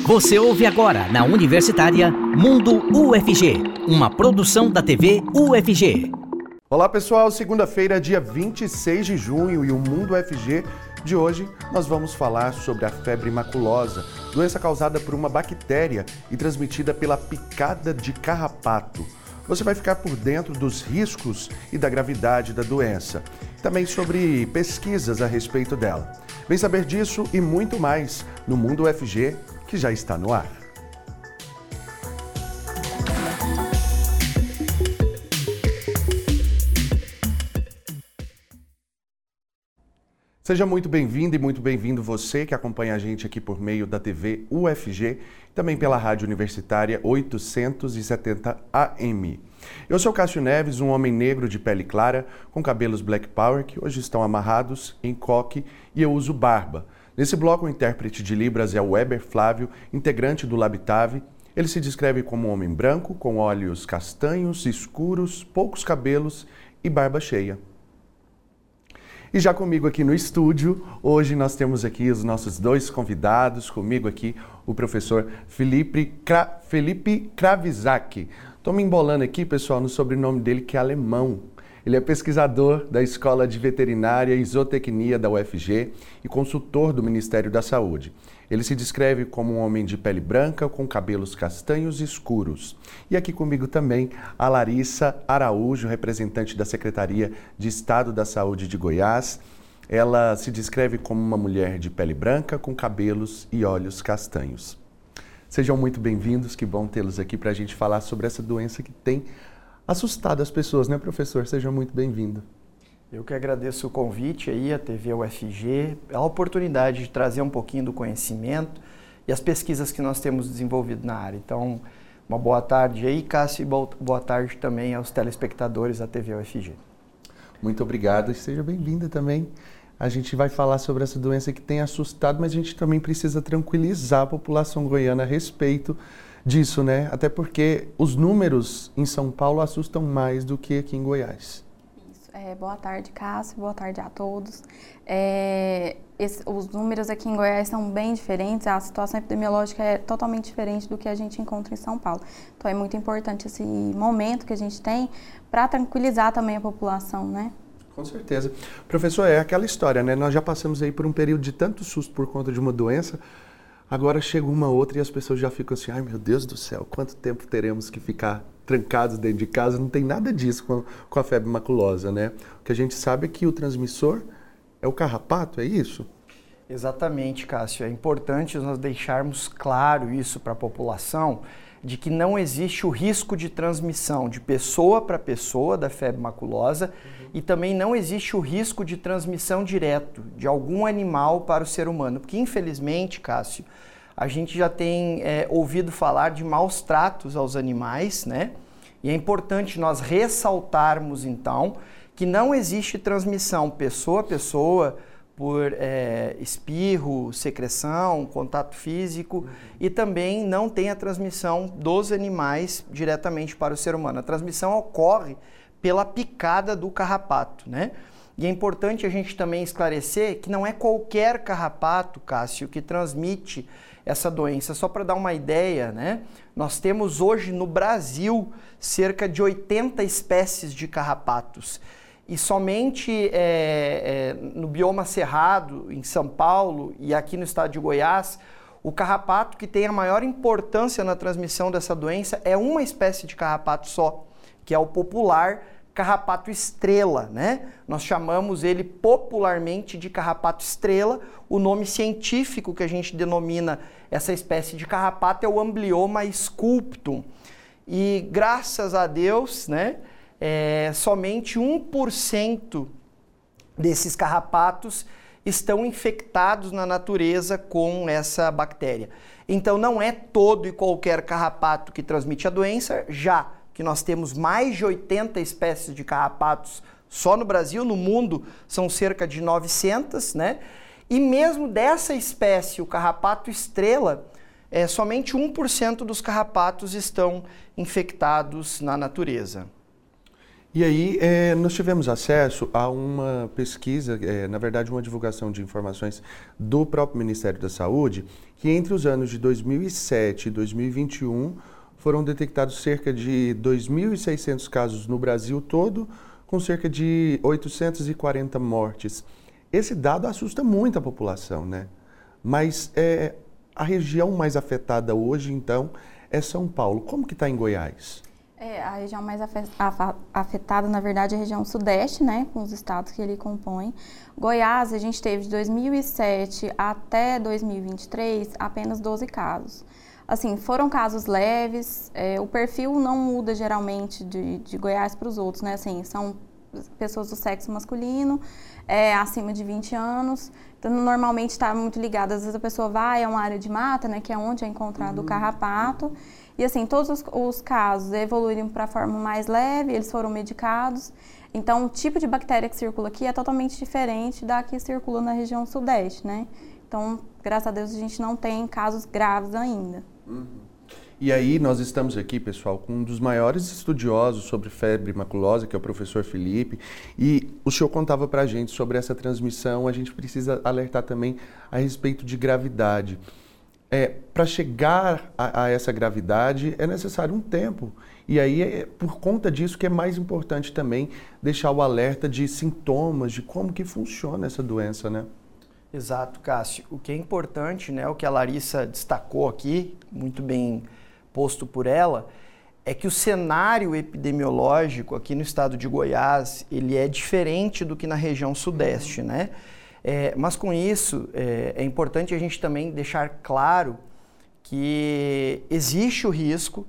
Você ouve agora na Universitária Mundo UFG, uma produção da TV UFG. Olá pessoal, segunda-feira, dia 26 de junho e o Mundo UFG de hoje nós vamos falar sobre a febre maculosa, doença causada por uma bactéria e transmitida pela picada de carrapato. Você vai ficar por dentro dos riscos e da gravidade da doença, também sobre pesquisas a respeito dela. Vem saber disso e muito mais no Mundo UFG que já está no ar. Seja muito bem-vindo e muito bem-vindo você que acompanha a gente aqui por meio da TV UFG, também pela Rádio Universitária 870 AM. Eu sou Cássio Neves, um homem negro de pele clara, com cabelos black power que hoje estão amarrados em coque e eu uso barba. Nesse bloco, o intérprete de Libras é o Weber Flávio, integrante do Labitave. Ele se descreve como um homem branco, com olhos castanhos, escuros, poucos cabelos e barba cheia. E já comigo aqui no estúdio, hoje nós temos aqui os nossos dois convidados, comigo aqui o professor Felipe, Kra Felipe. Estou me embolando aqui, pessoal, no sobrenome dele que é alemão. Ele é pesquisador da Escola de Veterinária e Zootecnia da UFG e consultor do Ministério da Saúde. Ele se descreve como um homem de pele branca com cabelos castanhos escuros. E aqui comigo também a Larissa Araújo, representante da Secretaria de Estado da Saúde de Goiás. Ela se descreve como uma mulher de pele branca com cabelos e olhos castanhos. Sejam muito bem-vindos, que bom tê-los aqui para a gente falar sobre essa doença que tem assustado as pessoas, né, professor? Seja muito bem-vindo. Eu que agradeço o convite aí, a TV UFG, a oportunidade de trazer um pouquinho do conhecimento e as pesquisas que nós temos desenvolvido na área. Então, uma boa tarde aí, Cássio, e boa tarde também aos telespectadores da TV UFG. Muito obrigado e seja bem-vinda também. A gente vai falar sobre essa doença que tem assustado, mas a gente também precisa tranquilizar a população goiana a respeito disso, né? Até porque os números em São Paulo assustam mais do que aqui em Goiás. Isso. É, boa tarde, Cássio. Boa tarde a todos. É, esse, os números aqui em Goiás são bem diferentes. A situação epidemiológica é totalmente diferente do que a gente encontra em São Paulo. Então é muito importante esse momento que a gente tem para tranquilizar também a população, né? Com certeza. Professor, é aquela história, né? Nós já passamos aí por um período de tanto susto por conta de uma doença Agora chega uma outra e as pessoas já ficam assim: ai meu Deus do céu, quanto tempo teremos que ficar trancados dentro de casa? Não tem nada disso com, com a febre maculosa, né? O que a gente sabe é que o transmissor é o carrapato, é isso? Exatamente, Cássio. É importante nós deixarmos claro isso para a população de que não existe o risco de transmissão de pessoa para pessoa da febre maculosa uhum. e também não existe o risco de transmissão direto de algum animal para o ser humano. Porque, infelizmente, Cássio, a gente já tem é, ouvido falar de maus tratos aos animais, né? E é importante nós ressaltarmos, então, que não existe transmissão pessoa a pessoa por é, espirro, secreção, contato físico uhum. e também não tem a transmissão dos animais diretamente para o ser humano. A transmissão ocorre pela picada do carrapato, né? E é importante a gente também esclarecer que não é qualquer carrapato, Cássio, que transmite essa doença. Só para dar uma ideia, né? Nós temos hoje no Brasil cerca de 80 espécies de carrapatos e somente é, é, no bioma cerrado, em São Paulo e aqui no estado de Goiás, o carrapato que tem a maior importância na transmissão dessa doença é uma espécie de carrapato só, que é o popular carrapato estrela, né? Nós chamamos ele popularmente de carrapato estrela. O nome científico que a gente denomina essa espécie de carrapato é o Amblioma sculptum. E graças a Deus, né? É, somente 1% desses carrapatos estão infectados na natureza com essa bactéria. Então não é todo e qualquer carrapato que transmite a doença, já que nós temos mais de 80 espécies de carrapatos só no Brasil, no mundo são cerca de 900, né? E mesmo dessa espécie, o carrapato estrela, é, somente 1% dos carrapatos estão infectados na natureza. E aí, é, nós tivemos acesso a uma pesquisa, é, na verdade, uma divulgação de informações do próprio Ministério da Saúde, que entre os anos de 2007 e 2021 foram detectados cerca de 2.600 casos no Brasil todo, com cerca de 840 mortes. Esse dado assusta muito a população, né? Mas é, a região mais afetada hoje, então, é São Paulo. Como que está em Goiás? É, a região mais afetada, na verdade, é a região sudeste, né, com os estados que ele compõe. Goiás, a gente teve de 2007 até 2023 apenas 12 casos. Assim, foram casos leves, é, o perfil não muda geralmente de, de Goiás para os outros, né, assim, são pessoas do sexo masculino, é, acima de 20 anos, então normalmente está muito ligado, às vezes a pessoa vai a uma área de mata, né, que é onde é encontrado uhum. o carrapato, e assim, todos os, os casos evoluíram para a forma mais leve, eles foram medicados. Então, o tipo de bactéria que circula aqui é totalmente diferente da que circula na região sudeste, né? Então, graças a Deus, a gente não tem casos graves ainda. Uhum. E aí, nós estamos aqui, pessoal, com um dos maiores estudiosos sobre febre maculosa, que é o professor Felipe, e o senhor contava para a gente sobre essa transmissão. A gente precisa alertar também a respeito de gravidade é, para chegar a, a, essa gravidade é necessário um tempo. E aí é por conta disso que é mais importante também deixar o alerta de sintomas, de como que funciona essa doença, né? Exato, Cássio. O que é importante, né, o que a Larissa destacou aqui, muito bem posto por ela, é que o cenário epidemiológico aqui no estado de Goiás, ele é diferente do que na região sudeste, né? É, mas com isso, é, é importante a gente também deixar claro que existe o risco,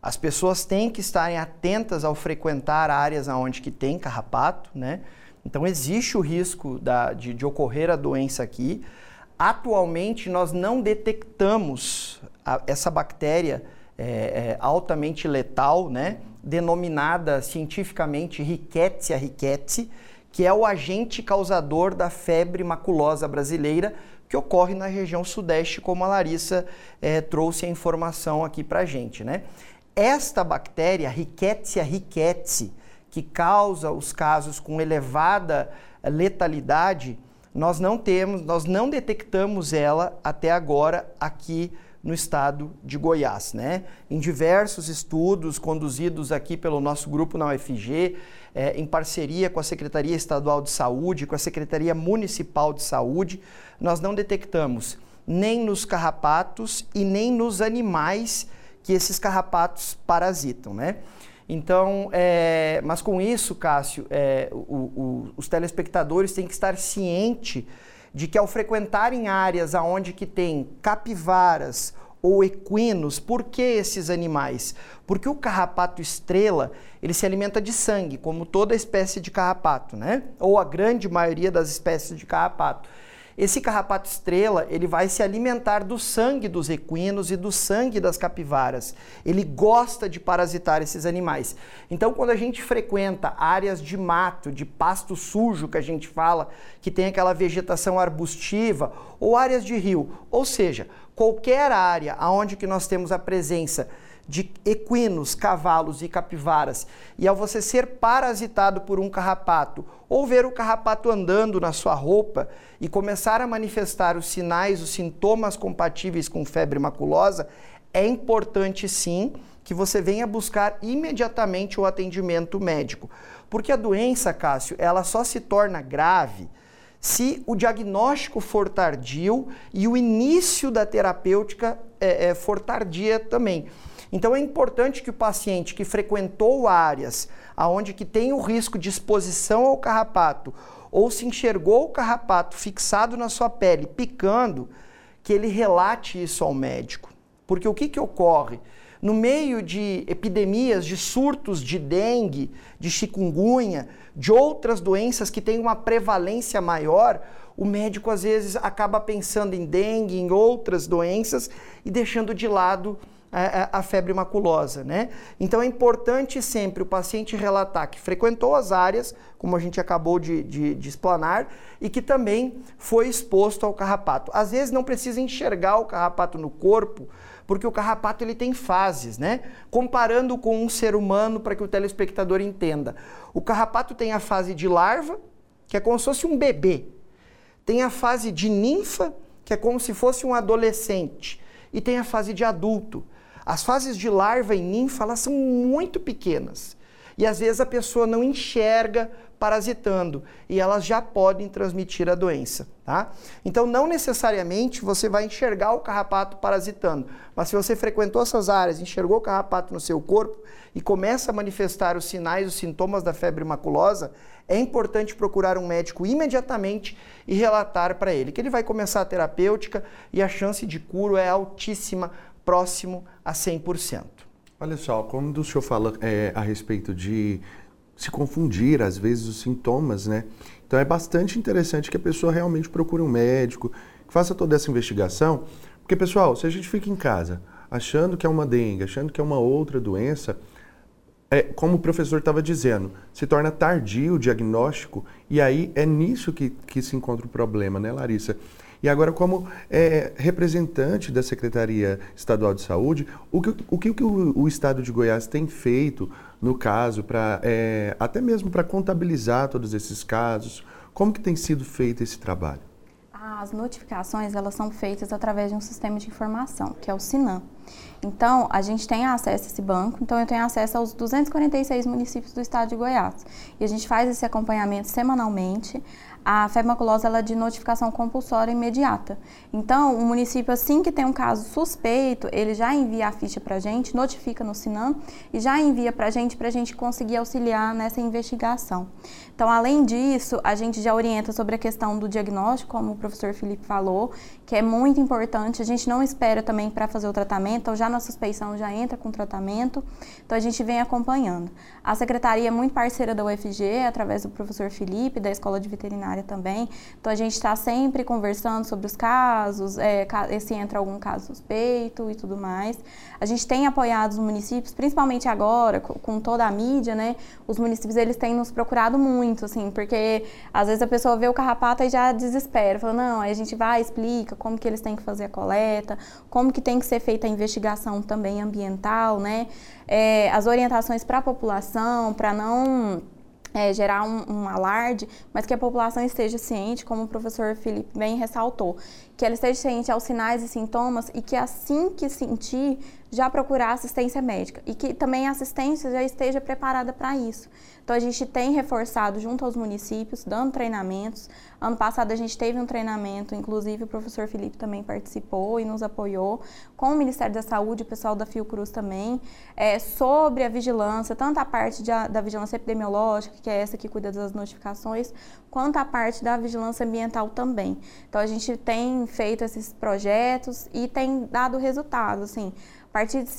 as pessoas têm que estarem atentas ao frequentar áreas onde que tem carrapato, né? Então existe o risco da, de, de, ocorrer a doença aqui. Atualmente nós não detectamos a, essa bactéria é, é, altamente letal, né? Denominada cientificamente Rickettsia rickettsii, que é o agente causador da febre maculosa brasileira, que ocorre na região sudeste, como a Larissa é, trouxe a informação aqui para a gente. Né? Esta bactéria, Rickettsia rickettsii, que causa os casos com elevada letalidade, nós não temos, nós não detectamos ela até agora aqui no estado de Goiás, né? Em diversos estudos conduzidos aqui pelo nosso grupo na UFG, é, em parceria com a Secretaria Estadual de Saúde, com a Secretaria Municipal de Saúde, nós não detectamos nem nos carrapatos e nem nos animais que esses carrapatos parasitam, né? Então, é, mas com isso, Cássio, é, o, o, os telespectadores têm que estar cientes de que ao frequentarem áreas aonde que tem capivaras ou equinos, por que esses animais? Porque o carrapato estrela, ele se alimenta de sangue, como toda espécie de carrapato, né? Ou a grande maioria das espécies de carrapato. Esse carrapato estrela, ele vai se alimentar do sangue dos equinos e do sangue das capivaras. Ele gosta de parasitar esses animais. Então, quando a gente frequenta áreas de mato, de pasto sujo, que a gente fala, que tem aquela vegetação arbustiva, ou áreas de rio, ou seja, qualquer área onde que nós temos a presença de equinos, cavalos e capivaras, e ao você ser parasitado por um carrapato, ou ver o carrapato andando na sua roupa e começar a manifestar os sinais, os sintomas compatíveis com febre maculosa, é importante sim que você venha buscar imediatamente o atendimento médico. Porque a doença, Cássio, ela só se torna grave se o diagnóstico for tardio e o início da terapêutica é, é, for tardia também. Então é importante que o paciente que frequentou áreas aonde que tem o risco de exposição ao carrapato ou se enxergou o carrapato fixado na sua pele, picando, que ele relate isso ao médico. Porque o que, que ocorre? No meio de epidemias, de surtos de dengue, de chikungunya, de outras doenças que têm uma prevalência maior, o médico às vezes acaba pensando em dengue, em outras doenças e deixando de lado a, febre maculosa, né? Então é importante sempre o paciente relatar que frequentou as áreas, como a gente acabou de, de, de explanar, e que também foi exposto ao carrapato. Às vezes não precisa enxergar o carrapato no corpo, porque o carrapato ele tem fases, né? Comparando com um ser humano para que o telespectador entenda. O carrapato tem a fase de larva, que é como se fosse um bebê. Tem a fase de ninfa, que é como se fosse um adolescente. E tem a fase de adulto. As fases de larva e ninfa elas são muito pequenas. E às vezes a pessoa não enxerga parasitando e elas já podem transmitir a doença, tá? Então não necessariamente você vai enxergar o carrapato parasitando, mas se você frequentou essas áreas, enxergou o carrapato no seu corpo e começa a manifestar os sinais, os sintomas da febre maculosa, é importante procurar um médico imediatamente e relatar para ele que ele vai começar a terapêutica e a chance de cura é altíssima, próximo a 100%. Olha só, quando o senhor fala é, a respeito de se confundir, às vezes, os sintomas, né? Então é bastante interessante que a pessoa realmente procure um médico, que faça toda essa investigação, porque, pessoal, se a gente fica em casa achando que é uma dengue, achando que é uma outra doença, é, como o professor estava dizendo, se torna tardio o diagnóstico e aí é nisso que, que se encontra o problema, né, Larissa? E agora, como é, representante da Secretaria Estadual de Saúde, o que o, que, o, o Estado de Goiás tem feito no caso, para é, até mesmo para contabilizar todos esses casos? Como que tem sido feito esse trabalho? As notificações elas são feitas através de um sistema de informação, que é o SINAM. Então, a gente tem acesso a esse banco, então eu tenho acesso aos 246 municípios do estado de Goiás. E a gente faz esse acompanhamento semanalmente a febre maculosa ela é de notificação compulsória imediata. Então, o município, assim que tem um caso suspeito, ele já envia a ficha para a gente, notifica no SINAM e já envia para a gente para a gente conseguir auxiliar nessa investigação. Então, além disso, a gente já orienta sobre a questão do diagnóstico, como o professor Felipe falou, que é muito importante. A gente não espera também para fazer o tratamento, então já na suspeição já entra com tratamento. Então, a gente vem acompanhando. A secretaria é muito parceira da UFG, através do professor Felipe, da Escola de Veterinária também. Então a gente está sempre conversando sobre os casos, é, se entra algum caso suspeito e tudo mais. A gente tem apoiado os municípios, principalmente agora, com toda a mídia, né? Os municípios eles têm nos procurado muito, assim, porque às vezes a pessoa vê o carrapato e já desespera, fala, não, aí a gente vai, explica como que eles têm que fazer a coleta, como que tem que ser feita a investigação também ambiental, né? É, as orientações para a população, para não é, gerar um, um, alarde, mas que a população esteja ciente, como o professor Felipe bem ressaltou, que ela esteja ciente aos sinais e sintomas e que assim que sentir, já procurar assistência médica e que também a assistência já esteja preparada para isso. Então a gente tem reforçado junto aos municípios, dando treinamentos. Ano passado a gente teve um treinamento, inclusive o professor Felipe também participou e nos apoiou, com o Ministério da Saúde, o pessoal da Fiocruz também, é, sobre a vigilância, tanto a parte de, da vigilância epidemiológica, que é essa que cuida das notificações, quanto a parte da vigilância ambiental também. Então a gente tem feito esses projetos e tem dado resultados, assim. A partir de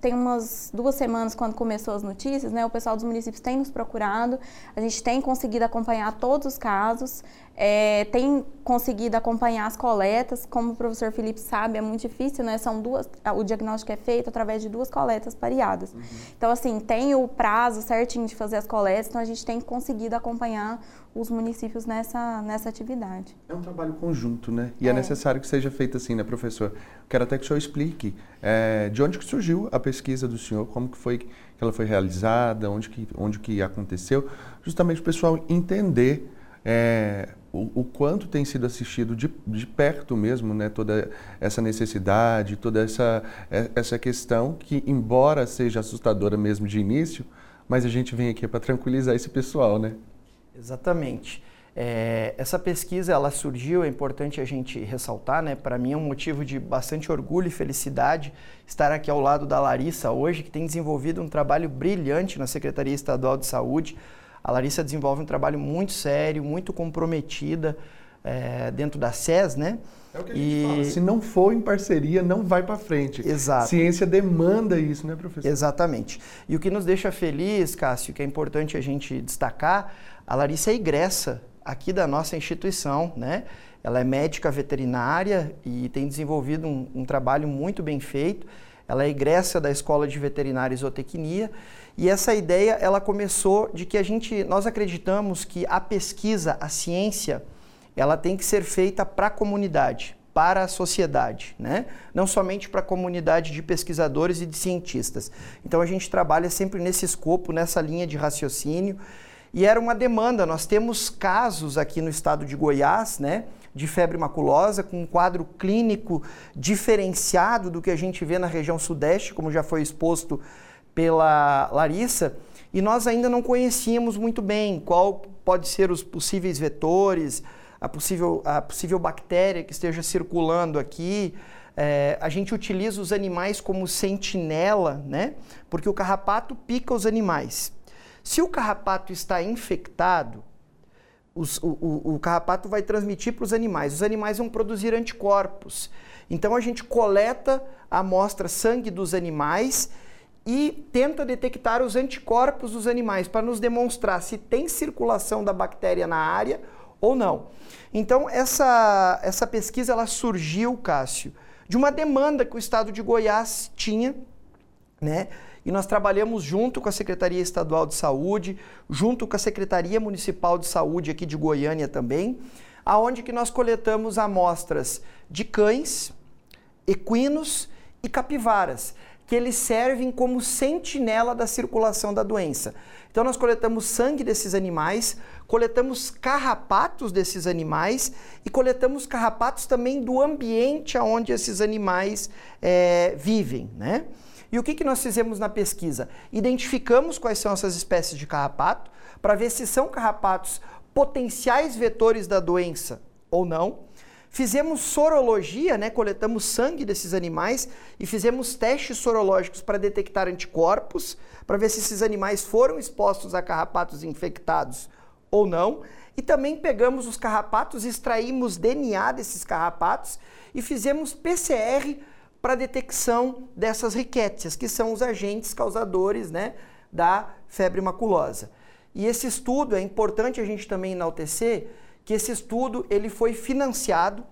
tem umas duas semanas, quando começou as notícias, né, o pessoal dos municípios tem nos procurado, a gente tem conseguido acompanhar todos os casos, é, tem conseguido acompanhar as coletas, como o professor Felipe sabe, é muito difícil, né? São duas, o diagnóstico é feito através de duas coletas pareadas. Uhum. Então, assim, tem o prazo certinho de fazer as coletas, então a gente tem conseguido acompanhar os municípios nessa, nessa atividade. É um trabalho conjunto, né? E é, é necessário que seja feito assim, né, professor? Quero até que o senhor explique é, de onde que surgiu a pesquisa do senhor, como que foi que ela foi realizada, onde que, onde que aconteceu, justamente o pessoal entender é, o, o, quanto tem sido assistido de, de, perto mesmo, né, toda essa necessidade, toda essa, é, essa questão que, embora seja assustadora mesmo de início, mas a gente vem aqui para tranquilizar esse pessoal, né? Exatamente. É, essa pesquisa ela surgiu, é importante a gente ressaltar, né? Para mim é um motivo de bastante orgulho e felicidade estar aqui ao lado da Larissa hoje, que tem desenvolvido um trabalho brilhante na Secretaria Estadual de Saúde. A Larissa desenvolve um trabalho muito sério, muito comprometida é, dentro da SES, né? É o que a gente e... fala. Se não for em parceria, não vai para frente. Exato. Ciência demanda isso, né, professor? Exatamente. E o que nos deixa feliz, Cássio, que é importante a gente destacar, a Larissa é egressa aqui da nossa instituição, né? Ela é médica veterinária e tem desenvolvido um, um trabalho muito bem feito. Ela é egressa da Escola de Veterinária e Zootecnia e essa ideia ela começou de que a gente, nós acreditamos que a pesquisa, a ciência, ela tem que ser feita para a comunidade, para a sociedade, né? não somente para a comunidade de pesquisadores e de cientistas. Então a gente trabalha sempre nesse escopo, nessa linha de raciocínio, e era uma demanda. Nós temos casos aqui no estado de Goiás, né, de febre maculosa, com um quadro clínico diferenciado do que a gente vê na região sudeste, como já foi exposto pela Larissa, e nós ainda não conhecíamos muito bem qual pode ser os possíveis vetores, a possível, a possível bactéria que esteja circulando aqui. É, a gente utiliza os animais como sentinela, né? Porque o carrapato pica os animais. Se o carrapato está infectado, os, o, o, o carrapato vai transmitir para os animais. Os animais vão produzir anticorpos. Então a gente coleta a amostra sangue dos animais e tenta detectar os anticorpos dos animais para nos demonstrar se tem circulação da bactéria na área ou não. Então essa, essa pesquisa ela surgiu, Cássio, de uma demanda que o estado de Goiás tinha, né? E nós trabalhamos junto com a Secretaria Estadual de Saúde, junto com a Secretaria Municipal de Saúde aqui de Goiânia também, aonde que nós coletamos amostras de cães, equinos e capivaras que eles servem como sentinela da circulação da doença. Então nós coletamos sangue desses animais, coletamos carrapatos desses animais e coletamos carrapatos também do ambiente onde esses animais é, vivem, né? E o que, que nós fizemos na pesquisa? Identificamos quais são essas espécies de carrapato para ver se são carrapatos potenciais vetores da doença ou não. Fizemos sorologia, né? coletamos sangue desses animais e fizemos testes sorológicos para detectar anticorpos, para ver se esses animais foram expostos a carrapatos infectados ou não. E também pegamos os carrapatos, extraímos DNA desses carrapatos e fizemos PCR para detecção dessas riquétias, que são os agentes causadores né, da febre maculosa. E esse estudo, é importante a gente também enaltecer, que esse estudo ele foi financiado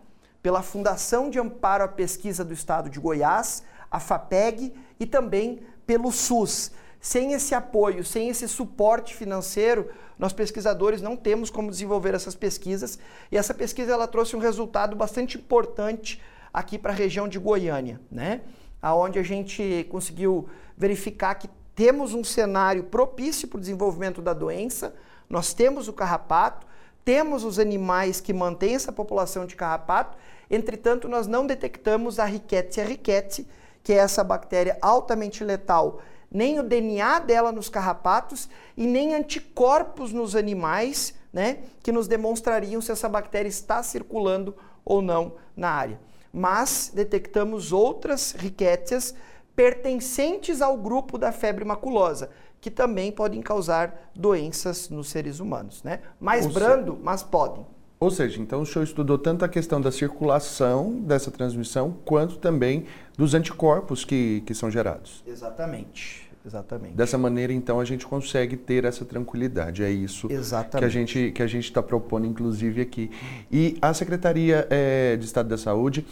pela Fundação de Amparo à Pesquisa do Estado de Goiás, a FAPEG, e também pelo SUS. Sem esse apoio, sem esse suporte financeiro, nós pesquisadores não temos como desenvolver essas pesquisas. E essa pesquisa ela trouxe um resultado bastante importante aqui para a região de Goiânia, né? Aonde a gente conseguiu verificar que temos um cenário propício para o desenvolvimento da doença. Nós temos o carrapato, temos os animais que mantêm essa população de carrapato, entretanto, nós não detectamos a Rickettsia rickettsii, que é essa bactéria altamente letal, nem o DNA dela nos carrapatos e nem anticorpos nos animais, né, que nos demonstrariam se essa bactéria está circulando ou não na área. Mas detectamos outras riquétias pertencentes ao grupo da febre maculosa, que também podem causar doenças nos seres humanos, né? Mais Ou brando, se... mas podem. Ou seja, então o senhor estudou tanto a questão da circulação dessa transmissão, quanto também dos anticorpos que, que são gerados. Exatamente. Exatamente. Dessa maneira, então, a gente consegue ter essa tranquilidade. É isso Exatamente. que a gente que a gente está propondo, inclusive aqui. E a Secretaria é, de Estado da Saúde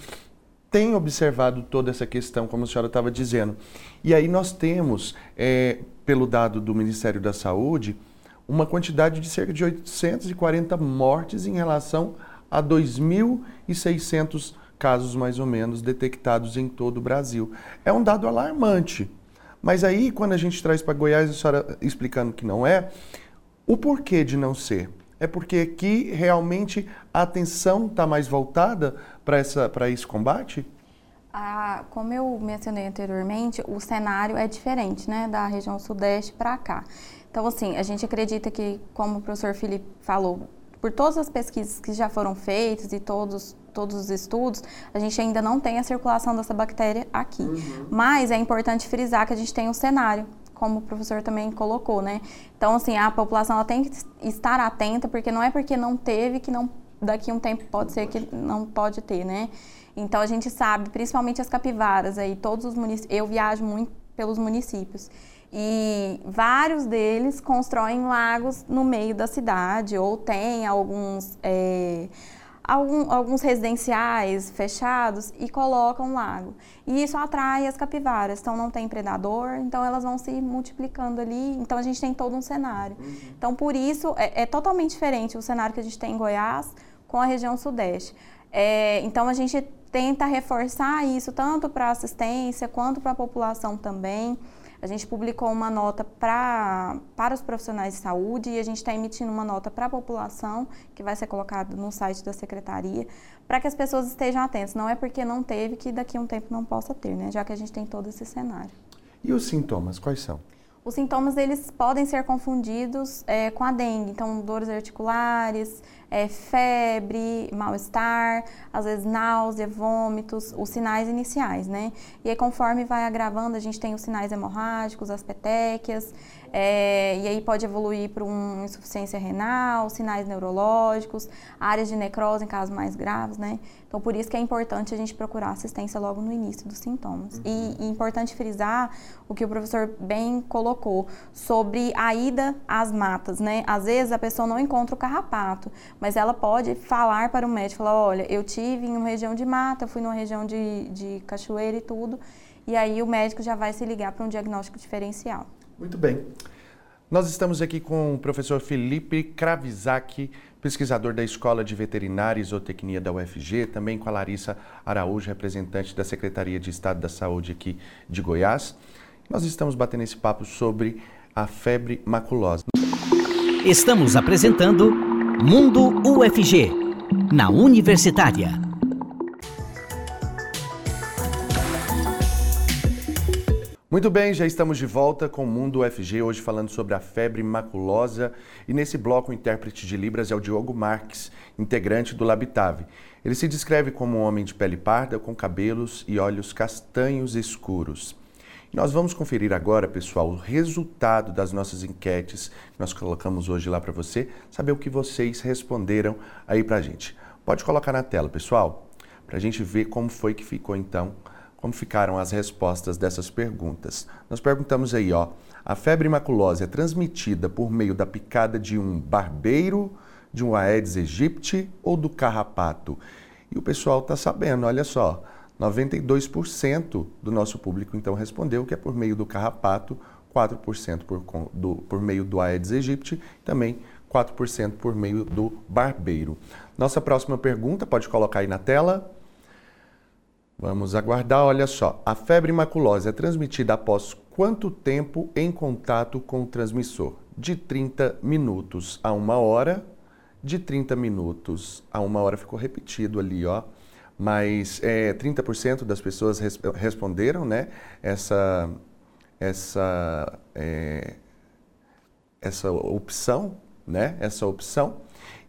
tem observado toda essa questão, como a senhora estava dizendo. E aí nós temos, é, pelo dado do Ministério da Saúde, uma quantidade de cerca de 840 mortes em relação a 2.600 casos, mais ou menos, detectados em todo o Brasil. É um dado alarmante. Mas aí, quando a gente traz para Goiás, a senhora explicando que não é, o porquê de não ser? É porque aqui realmente a atenção está mais voltada para esse combate? Ah, como eu mencionei anteriormente, o cenário é diferente, né, da região sudeste para cá. Então, assim, a gente acredita que, como o professor Felipe falou, por todas as pesquisas que já foram feitas e todos, todos os estudos, a gente ainda não tem a circulação dessa bactéria aqui. Uhum. Mas é importante frisar que a gente tem um cenário, como o professor também colocou, né? Então, assim, a população ela tem que estar atenta, porque não é porque não teve que não daqui a um tempo pode ser que não pode ter, né? Então a gente sabe, principalmente as capivaras aí, todos os municípios, eu viajo muito pelos municípios. E vários deles constroem lagos no meio da cidade ou tem alguns, é, algum, alguns residenciais fechados e colocam lago. E isso atrai as capivaras, então não tem predador, então elas vão se multiplicando ali. Então a gente tem todo um cenário. Uhum. Então por isso é, é totalmente diferente o cenário que a gente tem em Goiás com a região sudeste. É, então a gente tenta reforçar isso tanto para a assistência quanto para a população também. A gente publicou uma nota pra, para os profissionais de saúde e a gente está emitindo uma nota para a população, que vai ser colocada no site da secretaria, para que as pessoas estejam atentas. Não é porque não teve que daqui a um tempo não possa ter, né? Já que a gente tem todo esse cenário. E os sintomas, quais são? Os sintomas eles podem ser confundidos é, com a dengue, então dores articulares, é, febre, mal-estar, às vezes náusea, vômitos, os sinais iniciais, né? E aí conforme vai agravando, a gente tem os sinais hemorrágicos, as petequias, é, e aí pode evoluir para uma insuficiência renal, sinais neurológicos, áreas de necrose em casos mais graves, né? Então, por isso que é importante a gente procurar assistência logo no início dos sintomas. Uhum. E, e importante frisar o que o professor bem colocou sobre a ida às matas, né? Às vezes a pessoa não encontra o carrapato, mas ela pode falar para o médico, falar, olha, eu tive em uma região de mata, fui numa região de, de cachoeira e tudo, e aí o médico já vai se ligar para um diagnóstico diferencial. Muito bem. Nós estamos aqui com o professor Felipe Kravizak, pesquisador da Escola de Veterinária e Zootecnia da UFG, também com a Larissa Araújo, representante da Secretaria de Estado da Saúde aqui de Goiás. Nós estamos batendo esse papo sobre a febre maculosa. Estamos apresentando Mundo UFG, na Universitária. Muito bem, já estamos de volta com o Mundo UFG, hoje falando sobre a febre maculosa. E nesse bloco, o intérprete de Libras é o Diogo Marques, integrante do Labitave. Ele se descreve como um homem de pele parda, com cabelos e olhos castanhos escuros. Nós vamos conferir agora, pessoal, o resultado das nossas enquetes que nós colocamos hoje lá para você, saber o que vocês responderam aí para a gente. Pode colocar na tela, pessoal, para a gente ver como foi que ficou então como ficaram as respostas dessas perguntas. Nós perguntamos aí, ó, a febre maculosa é transmitida por meio da picada de um barbeiro, de um Aedes aegypti ou do carrapato? E o pessoal está sabendo, olha só, 92% do nosso público então respondeu que é por meio do carrapato, 4% por, do, por meio do Aedes aegypti, também 4% por meio do barbeiro. Nossa próxima pergunta, pode colocar aí na tela. Vamos aguardar, olha só. A febre maculosa é transmitida após quanto tempo em contato com o transmissor? De 30 minutos a uma hora. De 30 minutos a uma hora ficou repetido ali, ó. Mas é, 30% das pessoas res responderam, né? Essa, essa, é, essa opção, né? Essa opção.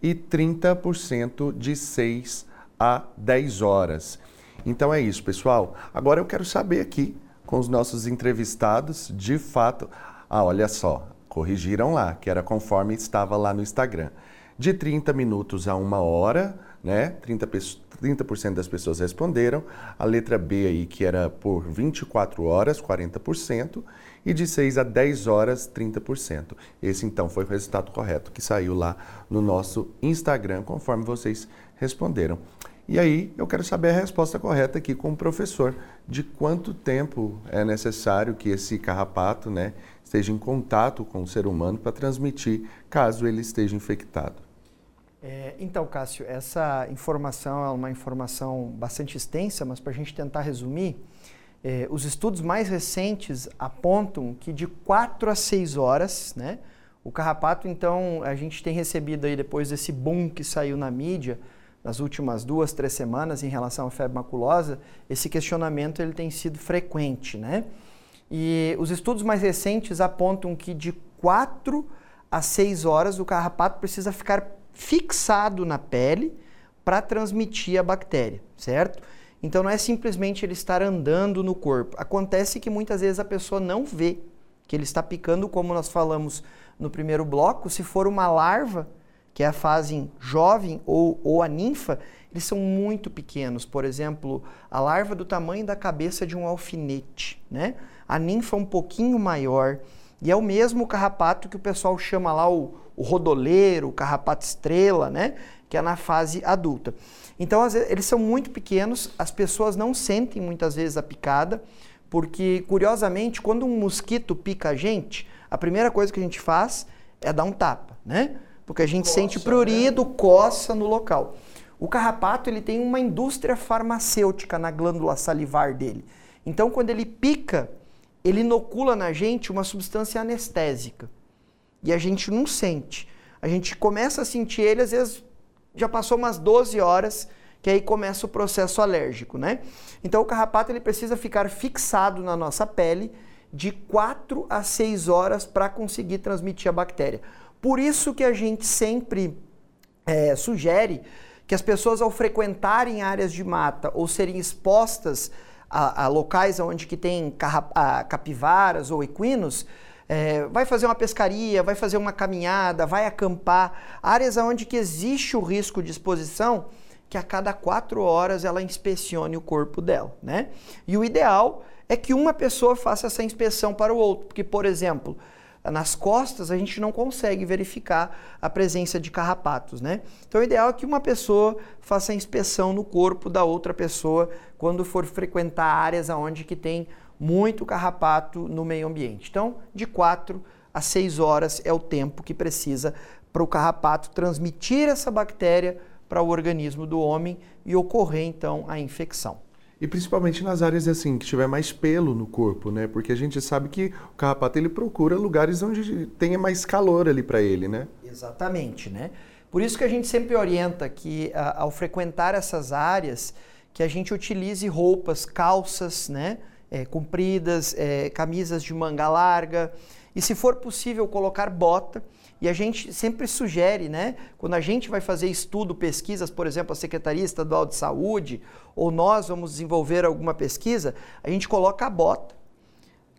E 30% de 6 a 10 horas. Então é isso, pessoal. Agora eu quero saber aqui com os nossos entrevistados, de fato. Ah, olha só, corrigiram lá, que era conforme estava lá no Instagram. De 30 minutos a uma hora, né? 30, 30% das pessoas responderam. A letra B aí, que era por 24 horas, 40%. E de 6 a 10 horas, 30%. Esse então foi o resultado correto que saiu lá no nosso Instagram, conforme vocês responderam. E aí eu quero saber a resposta correta aqui com o professor, de quanto tempo é necessário que esse carrapato né, esteja em contato com o ser humano para transmitir, caso ele esteja infectado. É, então, Cássio, essa informação é uma informação bastante extensa, mas para a gente tentar resumir, é, os estudos mais recentes apontam que de 4 a 6 horas, né, o carrapato, então, a gente tem recebido aí, depois desse boom que saiu na mídia, nas últimas duas, três semanas em relação à febre maculosa, esse questionamento ele tem sido frequente, né? E os estudos mais recentes apontam que de 4 a 6 horas o carrapato precisa ficar fixado na pele para transmitir a bactéria, certo? Então não é simplesmente ele estar andando no corpo. Acontece que muitas vezes a pessoa não vê que ele está picando, como nós falamos no primeiro bloco, se for uma larva, que é a fase jovem ou, ou a ninfa, eles são muito pequenos. Por exemplo, a larva do tamanho da cabeça de um alfinete, né? A ninfa um pouquinho maior. E é o mesmo carrapato que o pessoal chama lá o, o rodoleiro, o carrapato estrela, né? Que é na fase adulta. Então, vezes, eles são muito pequenos, as pessoas não sentem muitas vezes a picada, porque, curiosamente, quando um mosquito pica a gente, a primeira coisa que a gente faz é dar um tapa, né? Porque a gente coça, sente prurido, né? coça no local. O carrapato ele tem uma indústria farmacêutica na glândula salivar dele. Então, quando ele pica, ele inocula na gente uma substância anestésica. E a gente não sente. A gente começa a sentir ele, às vezes já passou umas 12 horas, que aí começa o processo alérgico, né? Então o carrapato ele precisa ficar fixado na nossa pele de 4 a 6 horas para conseguir transmitir a bactéria. Por isso que a gente sempre é, sugere que as pessoas ao frequentarem áreas de mata ou serem expostas a, a locais onde que tem capivaras ou equinos, é, vai fazer uma pescaria, vai fazer uma caminhada, vai acampar, áreas onde que existe o risco de exposição, que a cada quatro horas ela inspecione o corpo dela, né? E o ideal é que uma pessoa faça essa inspeção para o outro, porque, por exemplo, nas costas a gente não consegue verificar a presença de carrapatos, né? Então o ideal é que uma pessoa faça a inspeção no corpo da outra pessoa quando for frequentar áreas onde que tem muito carrapato no meio ambiente. Então, de 4 a 6 horas é o tempo que precisa para o carrapato transmitir essa bactéria para o organismo do homem e ocorrer então a infecção. E principalmente nas áreas assim que tiver mais pelo no corpo, né? Porque a gente sabe que o carrapato ele procura lugares onde tenha mais calor ali para ele, né? Exatamente, né? Por isso que a gente sempre orienta que ao frequentar essas áreas que a gente utilize roupas, calças, né? É, compridas, é, camisas de manga larga e se for possível colocar bota e a gente sempre sugere, né, quando a gente vai fazer estudo, pesquisas, por exemplo, a Secretaria Estadual de Saúde, ou nós vamos desenvolver alguma pesquisa, a gente coloca a bota,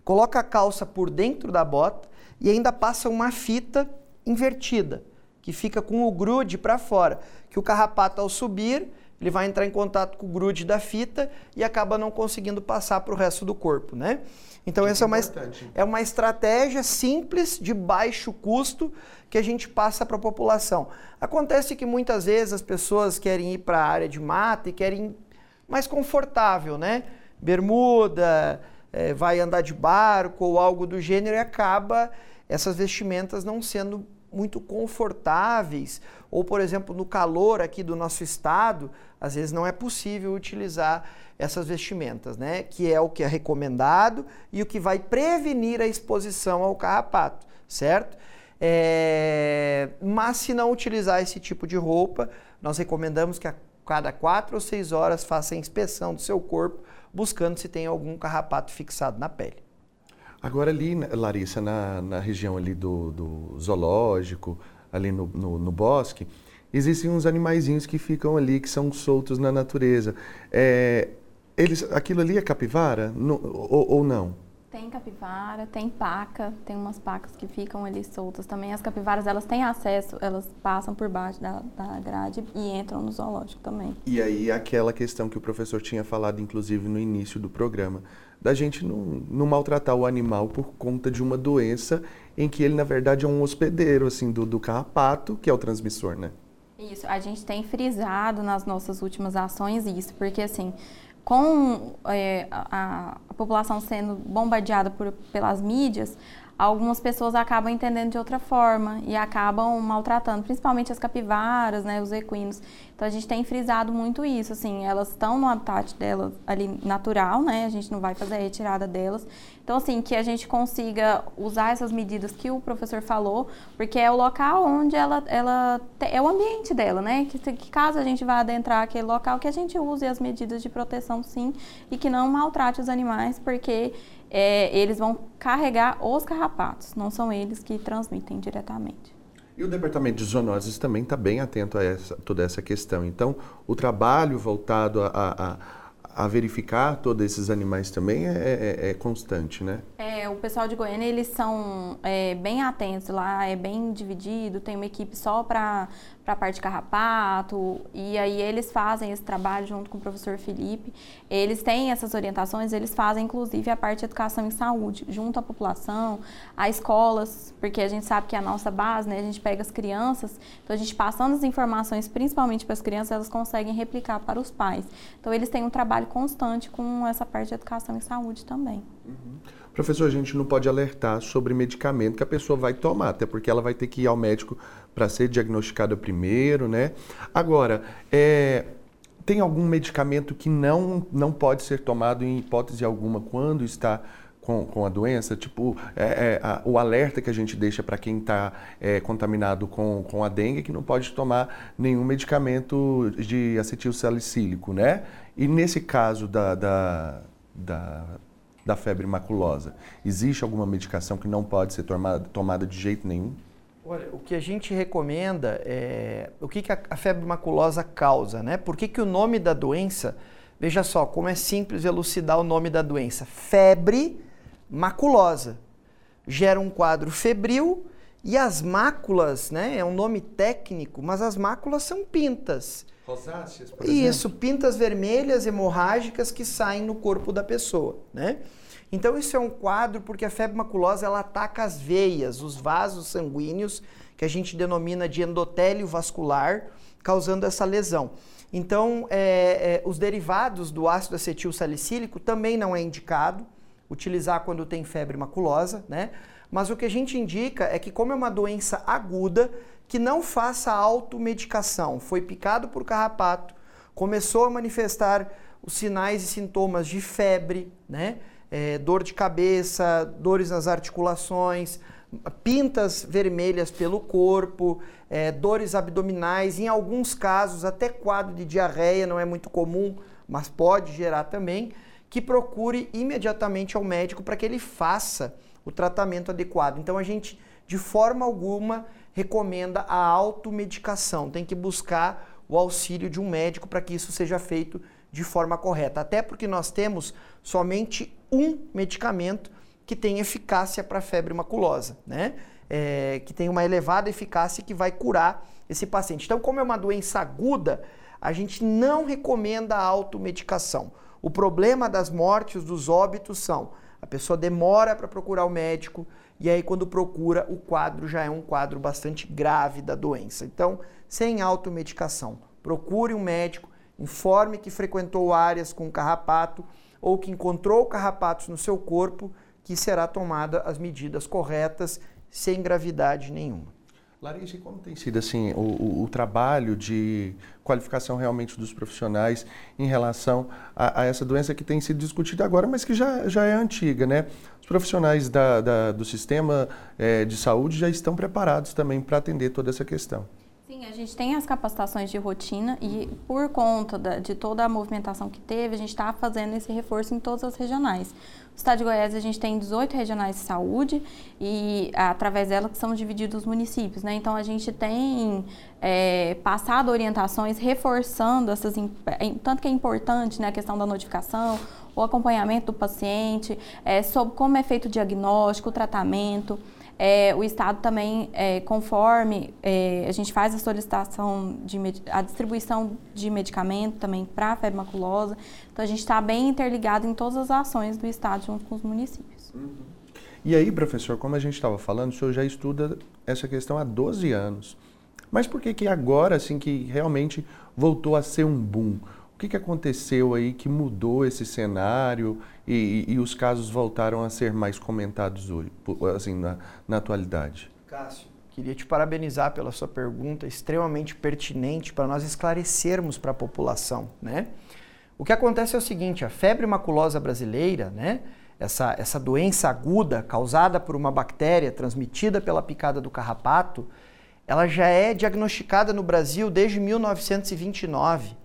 coloca a calça por dentro da bota e ainda passa uma fita invertida, que fica com o grude para fora, que o carrapato ao subir, ele vai entrar em contato com o grude da fita e acaba não conseguindo passar para o resto do corpo, né? Então, essa é uma, é uma estratégia simples, de baixo custo, que a gente passa para a população. Acontece que muitas vezes as pessoas querem ir para a área de mata e querem mais confortável, né? Bermuda, é, vai andar de barco ou algo do gênero e acaba essas vestimentas não sendo muito confortáveis, ou por exemplo, no calor aqui do nosso estado, às vezes não é possível utilizar essas vestimentas, né? Que é o que é recomendado e o que vai prevenir a exposição ao carrapato, certo? É... Mas se não utilizar esse tipo de roupa, nós recomendamos que a cada quatro ou seis horas faça a inspeção do seu corpo, buscando se tem algum carrapato fixado na pele. Agora ali, né, Larissa, na, na região ali do, do zoológico, ali no, no, no, bosque, existem uns animaizinhos que ficam ali, que são soltos na natureza. É, eles, aquilo ali é capivara no, ou, ou, não? Tem capivara, tem paca, tem umas pacas que ficam ali soltas também. As capivaras, elas têm acesso, elas passam por baixo da, da grade e entram no zoológico também. E aí aquela questão que o professor tinha falado, inclusive, no início do programa, da gente não, não maltratar o animal por conta de uma doença em que ele, na verdade, é um hospedeiro, assim, do, do carrapato, que é o transmissor, né? Isso, a gente tem frisado nas nossas últimas ações isso, porque assim, com é, a, a, população sendo bombardeada por, pelas mídias, algumas pessoas acabam entendendo de outra forma e acabam maltratando, principalmente as capivaras, né, os equinos. Então a gente tem frisado muito isso, assim, elas estão no habitat delas ali natural, né? A gente não vai fazer a retirada delas. Então assim, que a gente consiga usar essas medidas que o professor falou, porque é o local onde ela ela é o ambiente dela, né? Que, que caso a gente vá adentrar aquele local que a gente use as medidas de proteção sim e que não maltrate os animais, porque é, eles vão carregar os carrapatos, não são eles que transmitem diretamente. E o Departamento de Zoonoses também está bem atento a essa, toda essa questão. Então, o trabalho voltado a, a, a, verificar todos esses animais também é, é, é, constante, né? É, o pessoal de Goiânia, eles são é, bem atentos lá, é bem dividido, tem uma equipe só para a parte de carrapato, e aí eles fazem esse trabalho junto com o professor Felipe. Eles têm essas orientações, eles fazem inclusive a parte de educação em saúde, junto à população, a escolas, porque a gente sabe que é a nossa base, né? A gente pega as crianças, então a gente passando as informações principalmente para as crianças, elas conseguem replicar para os pais. Então eles têm um trabalho constante com essa parte de educação em saúde também. Uhum. Professor, a gente não pode alertar sobre medicamento que a pessoa vai tomar, até porque ela vai ter que ir ao médico para ser diagnosticada primeiro, né? Agora, é, tem algum medicamento que não, não pode ser tomado em hipótese alguma quando está com, com a doença? Tipo, é, é, a, o alerta que a gente deixa para quem está é, contaminado com, com a dengue que não pode tomar nenhum medicamento de acetil salicílico, né? E nesse caso da, da, da da febre maculosa? Existe alguma medicação que não pode ser tomada, tomada de jeito nenhum? Olha, o que a gente recomenda é o que, que a, a febre maculosa causa, né? Por que, que o nome da doença, veja só como é simples elucidar o nome da doença: febre maculosa. Gera um quadro febril e as máculas, né? É um nome técnico, mas as máculas são pintas. Rosáceas, por Isso, exemplo? pintas vermelhas hemorrágicas que saem no corpo da pessoa, né? Então isso é um quadro porque a febre maculosa ela ataca as veias, os vasos sanguíneos, que a gente denomina de endotélio vascular, causando essa lesão. Então, é, é, os derivados do ácido acetil salicílico também não é indicado utilizar quando tem febre maculosa, né? Mas o que a gente indica é que, como é uma doença aguda, que não faça automedicação. Foi picado por carrapato, começou a manifestar os sinais e sintomas de febre, né? É, dor de cabeça, dores nas articulações, pintas vermelhas pelo corpo, é, dores abdominais, em alguns casos até quadro de diarreia, não é muito comum, mas pode gerar também, que procure imediatamente ao médico para que ele faça o tratamento adequado. Então a gente, de forma alguma, recomenda a automedicação, tem que buscar o auxílio de um médico para que isso seja feito de forma correta. Até porque nós temos somente um medicamento que tem eficácia para febre maculosa, né? É, que tem uma elevada eficácia que vai curar esse paciente. Então, como é uma doença aguda, a gente não recomenda a automedicação. O problema das mortes, dos óbitos são a pessoa demora para procurar o médico e aí quando procura, o quadro já é um quadro bastante grave da doença. Então, sem automedicação, procure um médico, informe que frequentou áreas com carrapato ou que encontrou carrapatos no seu corpo, que será tomada as medidas corretas sem gravidade nenhuma. Larissa, e como tem sido assim o, o, o, trabalho de qualificação realmente dos profissionais em relação a, a, essa doença que tem sido discutida agora, mas que já, já é antiga, né? Os profissionais da, da do sistema é, de saúde já estão preparados também para atender toda essa questão. Sim, a gente tem as capacitações de rotina e por conta da, de toda a movimentação que teve, a gente está fazendo esse reforço em todas as regionais. No estado de Goiás a gente tem 18 regionais de saúde e através delas são divididos os municípios, né? Então a gente tem é, passado orientações reforçando essas, tanto que é importante né, a questão da notificação, o acompanhamento do paciente, é, sobre como é feito o diagnóstico, o tratamento. É, o Estado também, é, conforme é, a gente faz a solicitação de a distribuição de medicamento também para a febre maculosa, então a gente está bem interligado em todas as ações do Estado junto com os municípios. Uhum. E aí, professor, como a gente estava falando, o senhor já estuda essa questão há 12 anos. Mas por que que agora, assim, que realmente voltou a ser um boom? O que, que aconteceu aí que mudou esse cenário e, e, os casos voltaram a ser mais comentados hoje, assim, na, na atualidade? Cássio, queria te parabenizar pela sua pergunta, extremamente pertinente para nós esclarecermos para a população, né? O que acontece é o seguinte, a febre maculosa brasileira, né? Essa, essa doença aguda causada por uma bactéria transmitida pela picada do carrapato, ela já é diagnosticada no Brasil desde 1929.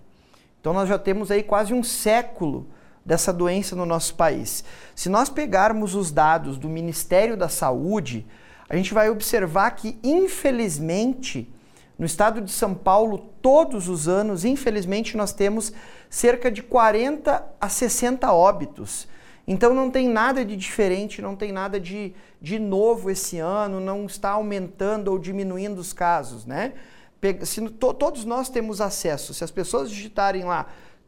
Então nós já temos aí quase um século dessa doença no nosso país. Se nós pegarmos os dados do Ministério da Saúde, a gente vai observar que, infelizmente, No estado de São Paulo, todos os anos, infelizmente, nós temos cerca de 40 a 60 óbitos. Então não tem nada de diferente, não tem nada de, de novo esse ano, não está aumentando ou diminuindo os casos, né? Se, to, todos nós temos acesso, se as pessoas digitarem lá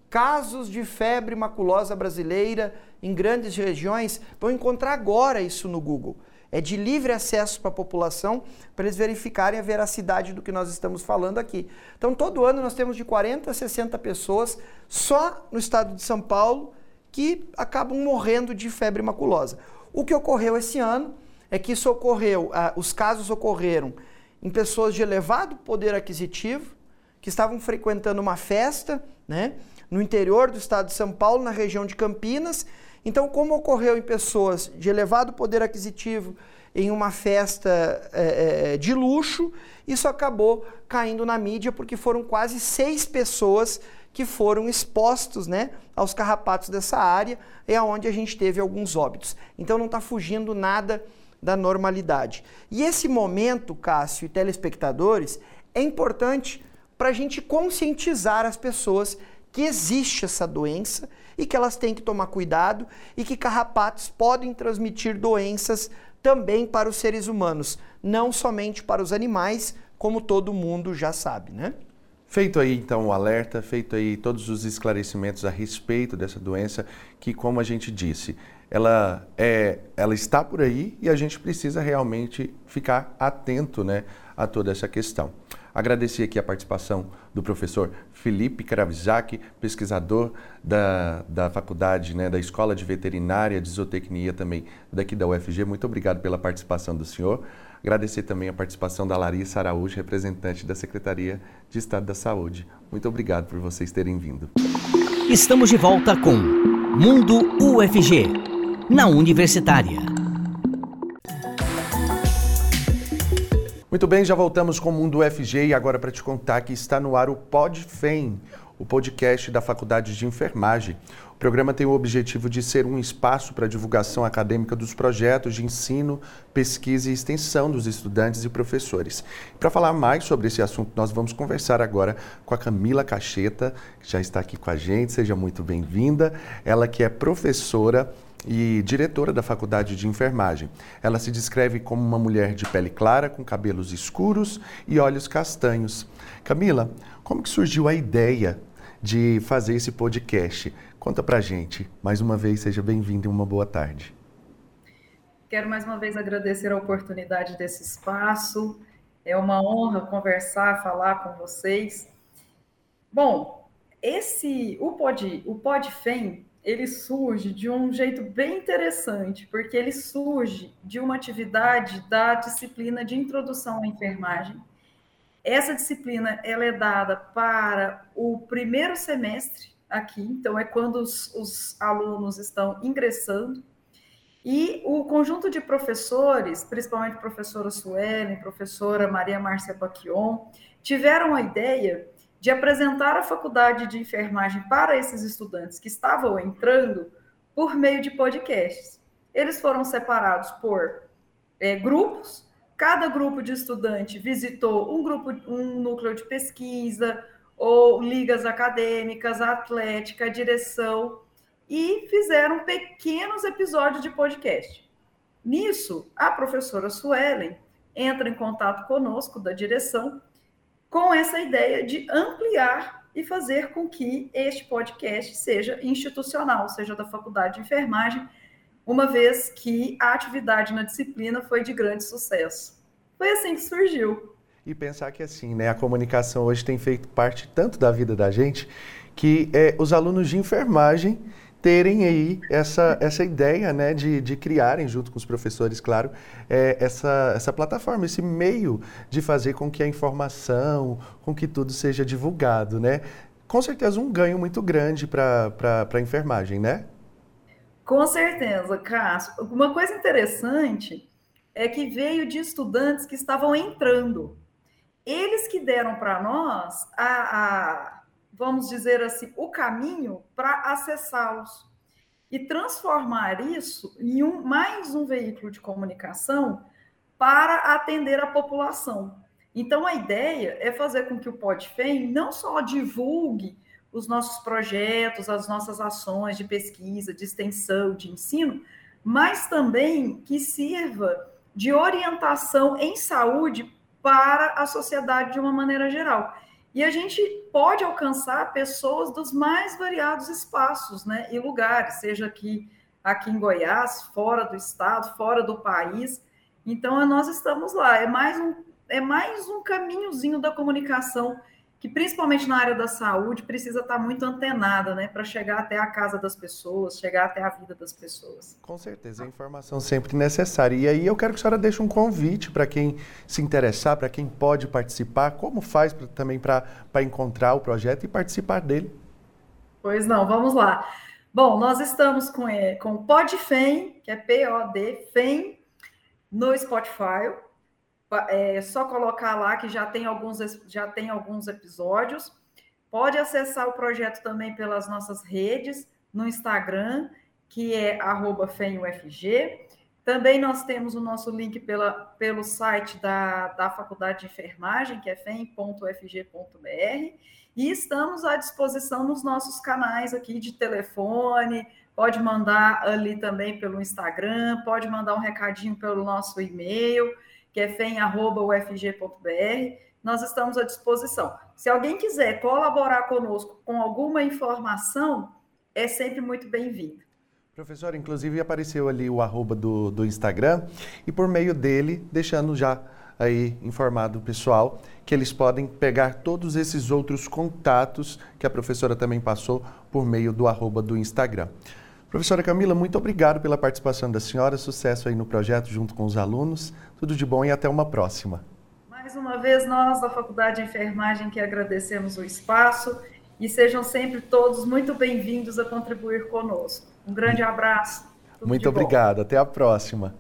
casos de febre maculosa brasileira em grandes regiões, vão encontrar agora isso no Google. É de livre acesso para a população para eles verificarem a veracidade do que nós estamos falando aqui. Então, todo ano nós temos de 40 a 60 pessoas só no estado de São Paulo que acabam morrendo de febre maculosa. O que ocorreu esse ano é que isso ocorreu, ah, os casos ocorreram em pessoas de elevado poder aquisitivo que estavam frequentando uma festa, né, no interior do estado de São Paulo, na região de Campinas, então, como ocorreu em pessoas de elevado poder aquisitivo em uma festa é, de luxo, isso acabou caindo na mídia porque foram quase seis pessoas que foram expostos né, aos carrapatos dessa área, é onde a gente teve alguns óbitos. Então não está fugindo nada da normalidade. E esse momento, Cássio e telespectadores, é importante para a gente conscientizar as pessoas que existe essa doença e que elas têm que tomar cuidado e que carrapatos podem transmitir doenças também para os seres humanos, não somente para os animais, como todo mundo já sabe, né? Feito aí então o alerta, feito aí todos os esclarecimentos a respeito dessa doença, que como a gente disse, ela é, ela está por aí e a gente precisa realmente ficar atento, né, a toda essa questão. Agradecer aqui a participação do professor Felipe Kravzak, pesquisador da, da faculdade, né, da Escola de Veterinária de Zootecnia também daqui da UFG. Muito obrigado pela participação do senhor. Agradecer também a participação da Larissa Araújo, representante da Secretaria de Estado da Saúde. Muito obrigado por vocês terem vindo. Estamos de volta com Mundo UFG, na Universitária. Muito bem, já voltamos com o Mundo UFG e agora para te contar que está no ar o PodFem, o podcast da Faculdade de Enfermagem. O programa tem o objetivo de ser um espaço para divulgação acadêmica dos projetos de ensino, pesquisa e extensão dos estudantes e professores. Para falar mais sobre esse assunto, nós vamos conversar agora com a Camila Cacheta, que já está aqui com a gente. Seja muito bem-vinda. Ela que é professora e diretora da Faculdade de Enfermagem. Ela se descreve como uma mulher de pele clara, com cabelos escuros e olhos castanhos. Camila, como que surgiu a ideia de fazer esse podcast? Conta pra gente. Mais uma vez, seja bem-vindo e uma boa tarde. Quero mais uma vez agradecer a oportunidade desse espaço. É uma honra conversar, falar com vocês. Bom, esse o Pod, o Podfem ele surge de um jeito bem interessante, porque ele surge de uma atividade da disciplina de introdução à enfermagem. Essa disciplina ela é dada para o primeiro semestre aqui, então é quando os, os alunos estão ingressando, e o conjunto de professores, principalmente professora Suelen, professora Maria Márcia Baquion, tiveram a ideia de apresentar a faculdade de enfermagem para esses estudantes que estavam entrando por meio de podcasts. Eles foram separados por é, grupos, cada grupo de estudante visitou um grupo, um núcleo de pesquisa, ou ligas acadêmicas, atlética, direção, e fizeram pequenos episódios de podcast. Nisso, a professora Suelen entra em contato conosco da direção com essa ideia de ampliar e fazer com que este podcast seja institucional, seja da faculdade de enfermagem, uma vez que a atividade na disciplina foi de grande sucesso. Foi assim que surgiu. E pensar que assim, né, a comunicação hoje tem feito parte tanto da vida da gente que é, os alunos de enfermagem terem aí essa, essa ideia né, de, de criarem, junto com os professores, claro, é, essa, essa plataforma, esse meio de fazer com que a informação, com que tudo seja divulgado, né? Com certeza um ganho muito grande para a enfermagem, né? Com certeza, Cássio. Uma coisa interessante é que veio de estudantes que estavam entrando. Eles que deram para nós a, a vamos dizer assim, o caminho para acessá-los e transformar isso em um, mais um veículo de comunicação para atender a população. Então, a ideia é fazer com que o PodFem não só divulgue os nossos projetos, as nossas ações de pesquisa, de extensão, de ensino, mas também que sirva de orientação em saúde para a sociedade de uma maneira geral. E a gente pode alcançar pessoas dos mais variados espaços né, e lugares, seja aqui, aqui em Goiás, fora do estado, fora do país. Então, nós estamos lá. É mais um, é mais um caminhozinho da comunicação que principalmente na área da saúde precisa estar muito antenada, né, para chegar até a casa das pessoas, chegar até a vida das pessoas. Com certeza, a informação sempre necessária. E aí eu quero que a senhora deixe um convite para quem se interessar, para quem pode participar, como faz pra, também para encontrar o projeto e participar dele. Pois não, vamos lá. Bom, nós estamos com, é, com o PodFem, que é P-O-D, FEM, no Spotify, é só colocar lá que já tem alguns, já tem alguns episódios. Pode acessar o projeto também pelas nossas redes, no Instagram, que é FEMUFG. Também nós temos o nosso link pela, pelo site da, da Faculdade de Enfermagem, que é fem.fg.br. E estamos à disposição nos nossos canais aqui de telefone, pode mandar ali também pelo Instagram, pode mandar um recadinho pelo nosso e-mail que é fem.ufg.br. Nós estamos à disposição. Se alguém quiser colaborar conosco com alguma informação, é sempre muito bem-vindo. Professor, inclusive apareceu ali o arroba do, do Instagram e por meio dele, deixando já aí informado o pessoal que eles podem pegar todos esses outros contatos que a professora também passou por meio do arroba do Instagram. Professora Camila, muito obrigado pela participação da senhora, sucesso aí no projeto junto com os alunos, tudo de bom e até uma próxima. Mais uma vez, nós da Faculdade de Enfermagem que agradecemos o espaço e sejam sempre todos muito bem-vindos a contribuir conosco. Um grande abraço. Muito obrigado, até a próxima.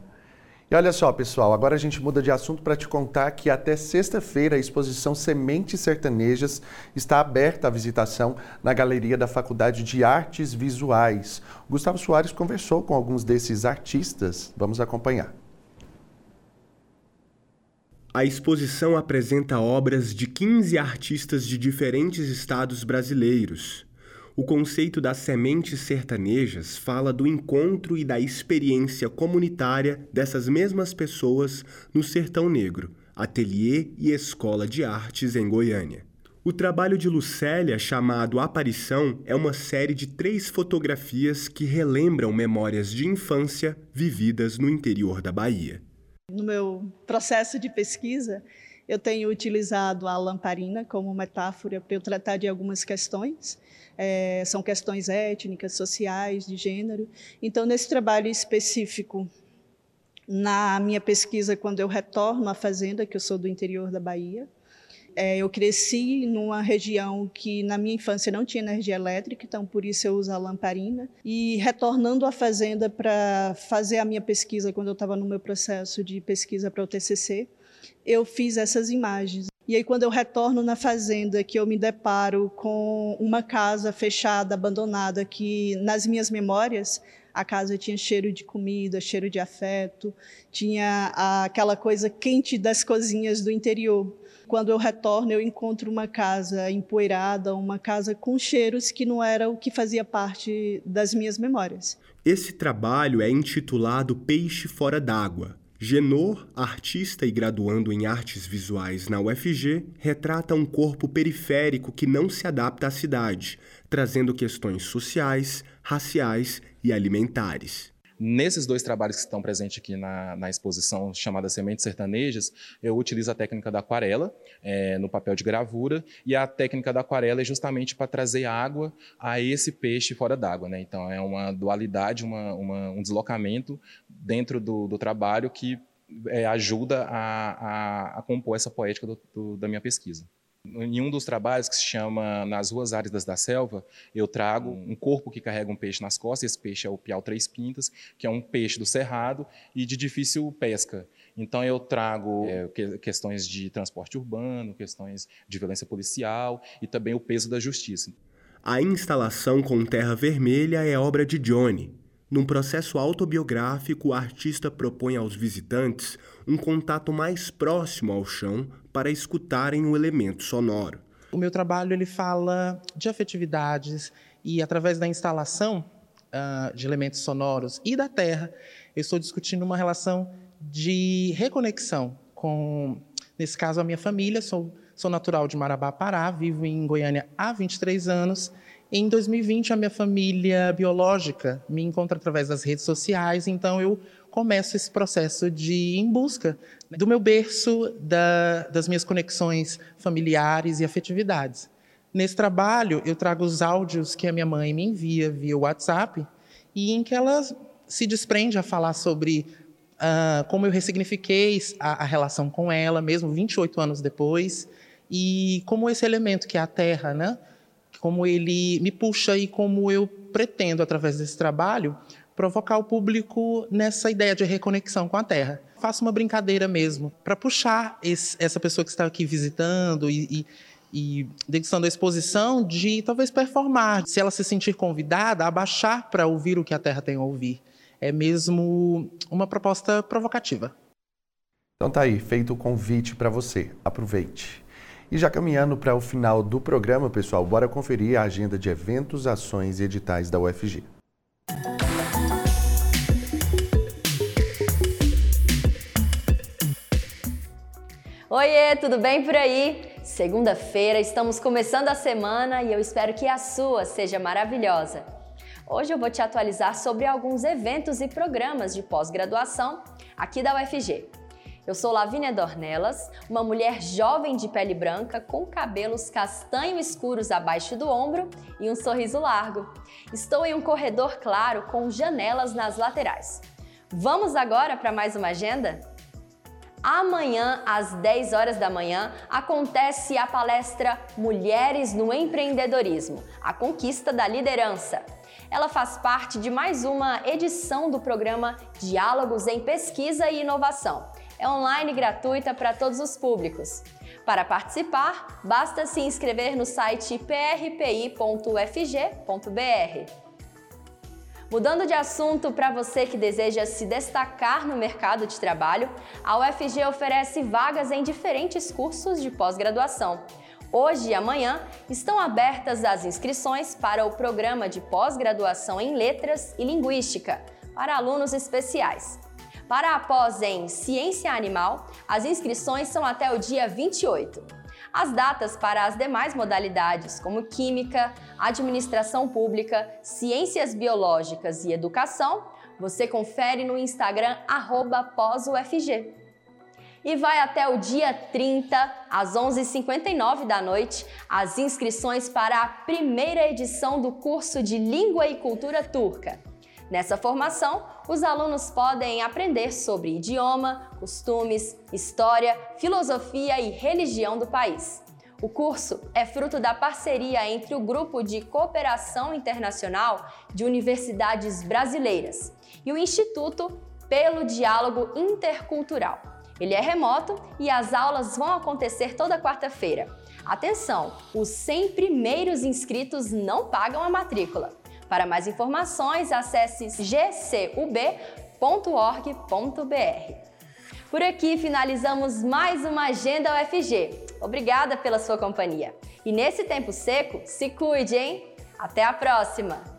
E olha só, pessoal, agora a gente muda de assunto para te contar que até sexta-feira a exposição Sementes Sertanejas está aberta à visitação na Galeria da Faculdade de Artes Visuais. Gustavo Soares conversou com alguns desses artistas. Vamos acompanhar. A exposição apresenta obras de 15 artistas de diferentes estados brasileiros. O conceito das sementes sertanejas fala do encontro e da experiência comunitária dessas mesmas pessoas no Sertão Negro, ateliê e escola de artes em Goiânia. O trabalho de Lucélia, chamado Aparição, é uma série de três fotografias que relembram memórias de infância vividas no interior da Bahia. No meu processo de pesquisa, eu tenho utilizado a lamparina como metáfora para eu tratar de algumas questões é, são questões étnicas, sociais, de gênero. Então, nesse trabalho específico, na minha pesquisa, quando eu retorno à fazenda, que eu sou do interior da Bahia, é, eu cresci numa região que na minha infância não tinha energia elétrica, então por isso eu uso a lamparina. E retornando à fazenda para fazer a minha pesquisa, quando eu estava no meu processo de pesquisa para o TCC, eu fiz essas imagens. E aí, quando eu retorno na fazenda, que eu me deparo com uma casa fechada, abandonada, que nas minhas memórias a casa tinha cheiro de comida, cheiro de afeto, tinha aquela coisa quente das cozinhas do interior. Quando eu retorno, eu encontro uma casa empoeirada, uma casa com cheiros que não era o que fazia parte das minhas memórias. Esse trabalho é intitulado Peixe Fora d'Água Genor, artista e graduando em artes visuais na UFG, retrata um corpo periférico que não se adapta à cidade, trazendo questões sociais, raciais e alimentares. Nesses dois trabalhos que estão presentes aqui na, na exposição chamada Sementes Sertanejas, eu utilizo a técnica da aquarela é, no papel de gravura e a técnica da aquarela é justamente para trazer água a esse peixe fora d'água. Né? Então é uma dualidade, uma, uma, um deslocamento dentro do, do trabalho que é, ajuda a, a, a, compor essa poética do, do, da minha pesquisa. Em um dos trabalhos que se chama Nas Ruas Áridas da Selva, eu trago um corpo que carrega um peixe nas costas. Esse peixe é o piau três pintas, que é um peixe do cerrado e de difícil pesca. Então eu trago é, questões de transporte urbano, questões de violência policial e também o peso da justiça. A instalação com terra vermelha é obra de Johnny. Num processo autobiográfico, o artista propõe aos visitantes um contato mais próximo ao chão para escutarem o elemento sonoro. O meu trabalho ele fala de afetividades e através da instalação uh, de elementos sonoros e da terra, eu estou discutindo uma relação de reconexão com, nesse caso, a minha família. Sou, sou natural de Marabá, Pará, vivo em Goiânia há 23 anos. Em 2020, a minha família biológica me encontra através das redes sociais, então eu começo esse processo de ir em busca do meu berço, da, das minhas conexões familiares e afetividades. Nesse trabalho, eu trago os áudios que a minha mãe me envia via WhatsApp e em que ela se desprende a falar sobre uh, como eu ressignifiquei a, a, relação com ela, mesmo 28 anos depois, e como esse elemento que é a terra, né? Como ele me puxa e como eu pretendo, através desse trabalho, provocar o público nessa ideia de reconexão com a terra. Faço uma brincadeira mesmo, para puxar esse, essa pessoa que está aqui visitando e, e e degustando a exposição de talvez performar, se ela se sentir convidada, abaixar para ouvir o que a Terra tem a ouvir. É mesmo uma proposta provocativa. Então tá aí, feito o convite para você. Aproveite. E já caminhando para o final do programa, pessoal, bora conferir a agenda de eventos, ações e editais da UFG. Oiê, tudo bem por aí? Segunda-feira, estamos começando a semana e eu espero que a sua seja maravilhosa. Hoje eu vou te atualizar sobre alguns eventos e programas de pós-graduação aqui da UFG. Eu sou Lavínia Dornelas, uma mulher jovem de pele branca com cabelos castanho escuros abaixo do ombro e um sorriso largo. Estou em um corredor claro com janelas nas laterais. Vamos agora para mais uma agenda? Amanhã, às 10 horas da manhã, acontece a palestra Mulheres no Empreendedorismo A Conquista da Liderança. Ela faz parte de mais uma edição do programa Diálogos em Pesquisa e Inovação. É online e gratuita para todos os públicos. Para participar, basta se inscrever no site prpi.ufg.br. Mudando de assunto, para você que deseja se destacar no mercado de trabalho, a UFG oferece vagas em diferentes cursos de pós-graduação. Hoje e amanhã estão abertas as inscrições para o programa de pós-graduação em Letras e Linguística para alunos especiais. Para a pós em Ciência Animal, as inscrições são até o dia 28. As datas para as demais modalidades, como Química, Administração Pública, Ciências Biológicas e Educação, você confere no Instagram pós-UFG. E vai até o dia 30, às 11h59 da noite, as inscrições para a primeira edição do curso de Língua e Cultura Turca. Nessa formação, os alunos podem aprender sobre idioma, costumes, história, filosofia e religião do país. O curso é fruto da parceria entre o Grupo de Cooperação Internacional de Universidades Brasileiras e o Instituto pelo Diálogo Intercultural. Ele é remoto e as aulas vão acontecer toda quarta-feira. Atenção, os 100 primeiros inscritos não pagam a matrícula. Para mais informações, acesse gcub.org.br. Por aqui finalizamos mais uma Agenda UFG. Obrigada pela sua companhia. E nesse tempo seco, se cuide, hein? Até a próxima!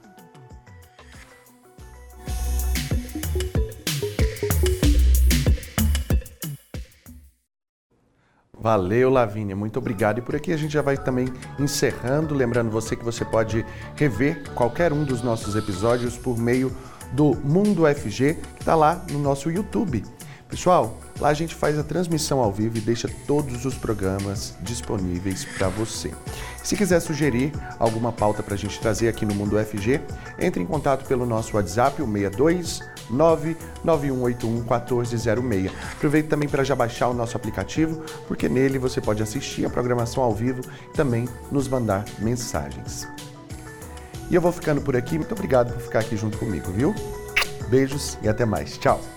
Valeu, Lavínia, muito obrigado. E por aqui a gente já vai também encerrando, lembrando você que você pode rever qualquer um dos nossos episódios por meio do Mundo FG, que está lá no nosso YouTube. Pessoal, lá a gente faz a transmissão ao vivo e deixa todos os programas disponíveis para você. Se quiser sugerir alguma pauta para a gente trazer aqui no Mundo FG, entre em contato pelo nosso WhatsApp, o 62 991811406. Aproveite também para já baixar o nosso aplicativo, porque nele você pode assistir a programação ao vivo e também nos mandar mensagens. E eu vou ficando por aqui. Muito obrigado por ficar aqui junto comigo, viu? Beijos e até mais. Tchau!